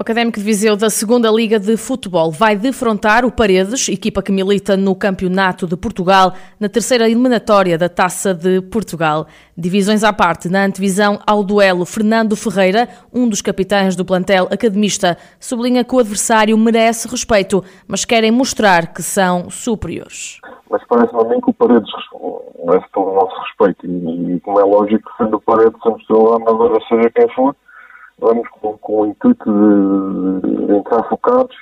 O Académico de Viseu da Segunda Liga de Futebol vai defrontar o Paredes, equipa que milita no Campeonato de Portugal, na terceira eliminatória da Taça de Portugal. Divisões à parte, na antevisão ao duelo, Fernando Ferreira, um dos capitães do plantel academista, sublinha que o adversário merece respeito, mas querem mostrar que são superiores. Mas parece-me mim que o Paredes merece todo o nosso respeito e, como é lógico, sendo o Paredes, sempre lá, agora seja quem for, vamos com, com o intuito de, de, entrar focados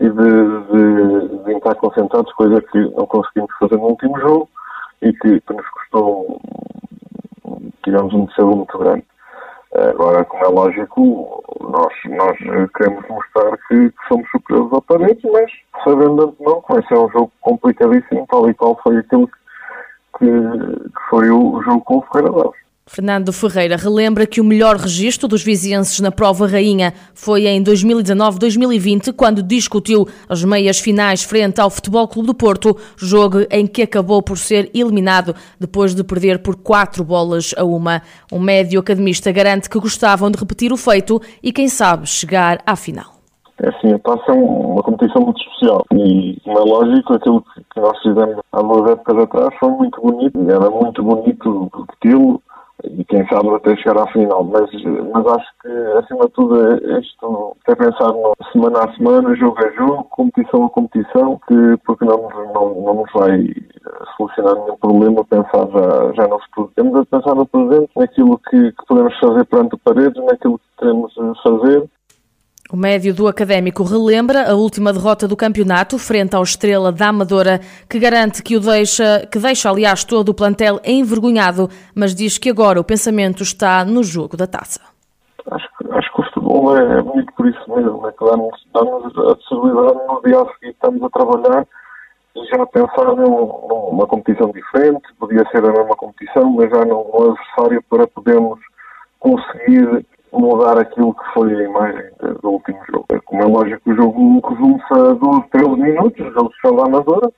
e de, de, de, entrar concentrados, coisa que não conseguimos fazer no último jogo e que, que nos custou, tivemos um descelo muito grande. Agora, como é lógico, nós, nós queremos mostrar que, que somos superiores ao Paredes, mas sabendo de antemão que vai ser um jogo complicadíssimo, tal e qual foi aquilo que, que foi o jogo com o Ferreira Daves. Fernando Ferreira relembra que o melhor registro dos vizienses na prova rainha foi em 2019-2020, quando discutiu as meias finais frente ao Futebol Clube do Porto, jogo em que acabou por ser eliminado depois de perder por quatro bolas a uma. Um médio academista garante que gostavam de repetir o feito e, quem sabe, chegar à final. É assim, a taça é uma competição muito especial e, como é lógico, aquilo que nós fizemos há duas épocas atrás foi muito bonito e era muito bonito repeti-lo e quem sabe até chegar à final. Mas, mas acho que, acima de tudo, é isto é pensar no semana a semana, jogo a jogo, competição a competição, que, porque não, não, não nos vai solucionar nenhum problema pensar já, já no futuro. Temos a pensar no presente, naquilo que, que podemos fazer perante o paredes, naquilo que queremos fazer o médio do Académico relembra a última derrota do campeonato frente ao Estrela da Amadora, que garante que o deixa, que deixa aliás todo o plantel envergonhado, mas diz que agora o pensamento está no jogo da taça. Acho acho que o futebol é, é bonito por isso mesmo, é que dá-nos dá a possibilidade no dia a seguir estamos a trabalhar e já pensar numa competição diferente, podia ser a mesma competição, mas já num adversário para podermos conseguir mudar aquilo que foi a imagem do último jogo. É como é lógico, o jogo resume-se a 12, 13 minutos, o jogo de da Amadora,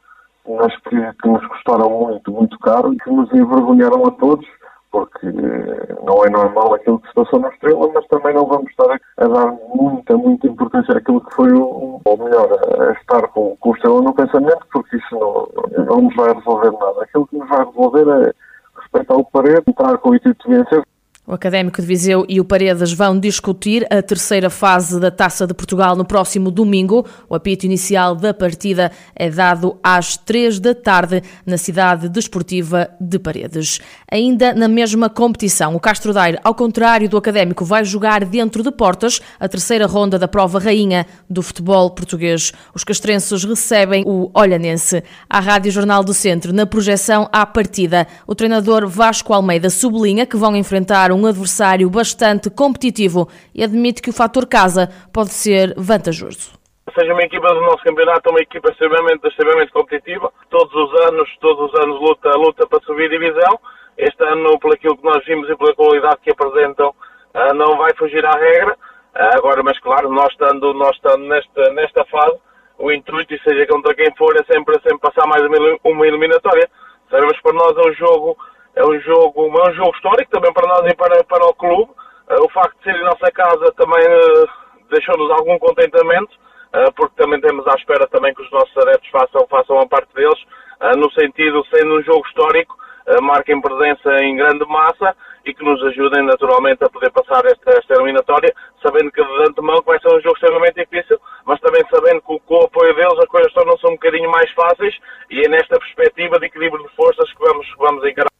mas que, que nos custaram muito, muito caro e que nos envergonharam a todos, porque eh, não é normal aquilo que se passou na Estrela, mas também não vamos estar a, a dar muita, muita importância àquilo que foi, o, ou melhor, a, estar com, com o Estrela no pensamento, porque isso não, não nos vai resolver nada. Aquilo que nos vai resolver é respeitar o parede, entrar com o intuito de vencer, o Académico de Viseu e o Paredes vão discutir a terceira fase da Taça de Portugal no próximo domingo. O apito inicial da partida é dado às três da tarde na cidade desportiva de Paredes. Ainda na mesma competição, o Castro Daire, ao contrário do Académico, vai jogar dentro de portas a terceira ronda da prova rainha do futebol português. Os castrenses recebem o Olhanense. À Rádio Jornal do Centro, na projeção à partida, o treinador Vasco Almeida sublinha que vão enfrentar um adversário bastante competitivo e admite que o fator casa pode ser vantajoso seja uma equipa do nosso campeonato uma equipa extremamente, extremamente competitiva. Todos os anos, todos os anos luta, luta para subir divisão. Este ano, por aquilo que nós vimos e pela qualidade que apresentam, ah, não vai fugir à regra. Ah, agora, mas claro, nós estando, nós estando nesta, nesta fase, o intuito, e seja contra quem for, é sempre, sempre passar mais uma eliminatória. Sabemos que para nós é um jogo é um jogo, é um jogo histórico também para nós e para, para o clube. Uh, o facto de ser em nossa casa também uh, deixou-nos algum contentamento, uh, porque também temos à espera também que os nossos adeptos façam, façam a parte deles, no sentido, sendo um jogo histórico, marquem presença em grande massa e que nos ajudem naturalmente a poder passar esta, esta eliminatória, sabendo que de antemão vai ser um jogo extremamente difícil, mas também sabendo que com o apoio deles as coisas tornam-se um bocadinho mais fáceis e é nesta perspectiva de equilíbrio de forças que vamos, vamos encarar.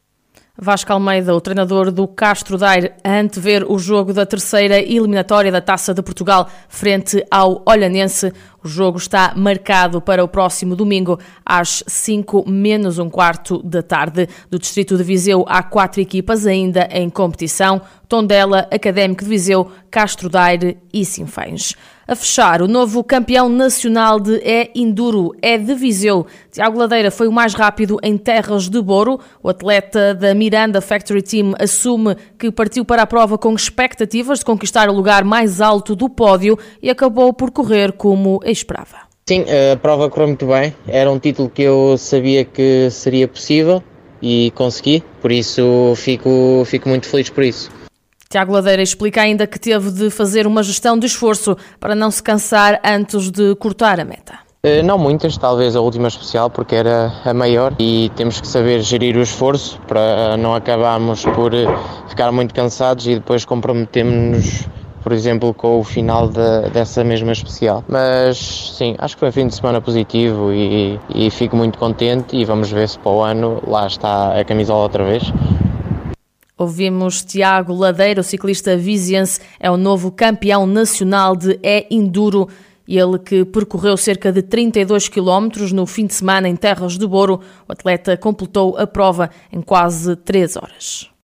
Vasco Almeida, o treinador do Castro Daire, a antever o jogo da terceira eliminatória da Taça de Portugal frente ao Olhanense. O jogo está marcado para o próximo domingo às 5 menos um quarto da tarde. Do Distrito de Viseu há quatro equipas ainda em competição. Tondela, Académico de Viseu, Castro Daire e Sinfães. A fechar, o novo campeão nacional de E-Enduro é de Viseu. Tiago Ladeira foi o mais rápido em terras de Boro. O atleta da Miranda Factory Team assume que partiu para a prova com expectativas de conquistar o lugar mais alto do pódio e acabou por correr como esperava. Sim, a prova correu muito bem. Era um título que eu sabia que seria possível e consegui, por isso fico, fico muito feliz por isso. Tiago Ladeira explica ainda que teve de fazer uma gestão de esforço para não se cansar antes de cortar a meta. Eh, não muitas, talvez a última especial, porque era a maior e temos que saber gerir o esforço para não acabarmos por eh, ficar muito cansados e depois comprometemos-nos por exemplo, com o final de, dessa mesma especial. Mas sim, acho que foi um fim de semana positivo e, e fico muito contente e vamos ver se para o ano lá está a camisola outra vez. Ouvimos Tiago Ladeiro, ciclista viziense, é o novo campeão nacional de E-Enduro. Ele que percorreu cerca de 32 quilómetros no fim de semana em Terras de Boro, o atleta completou a prova em quase 3 horas.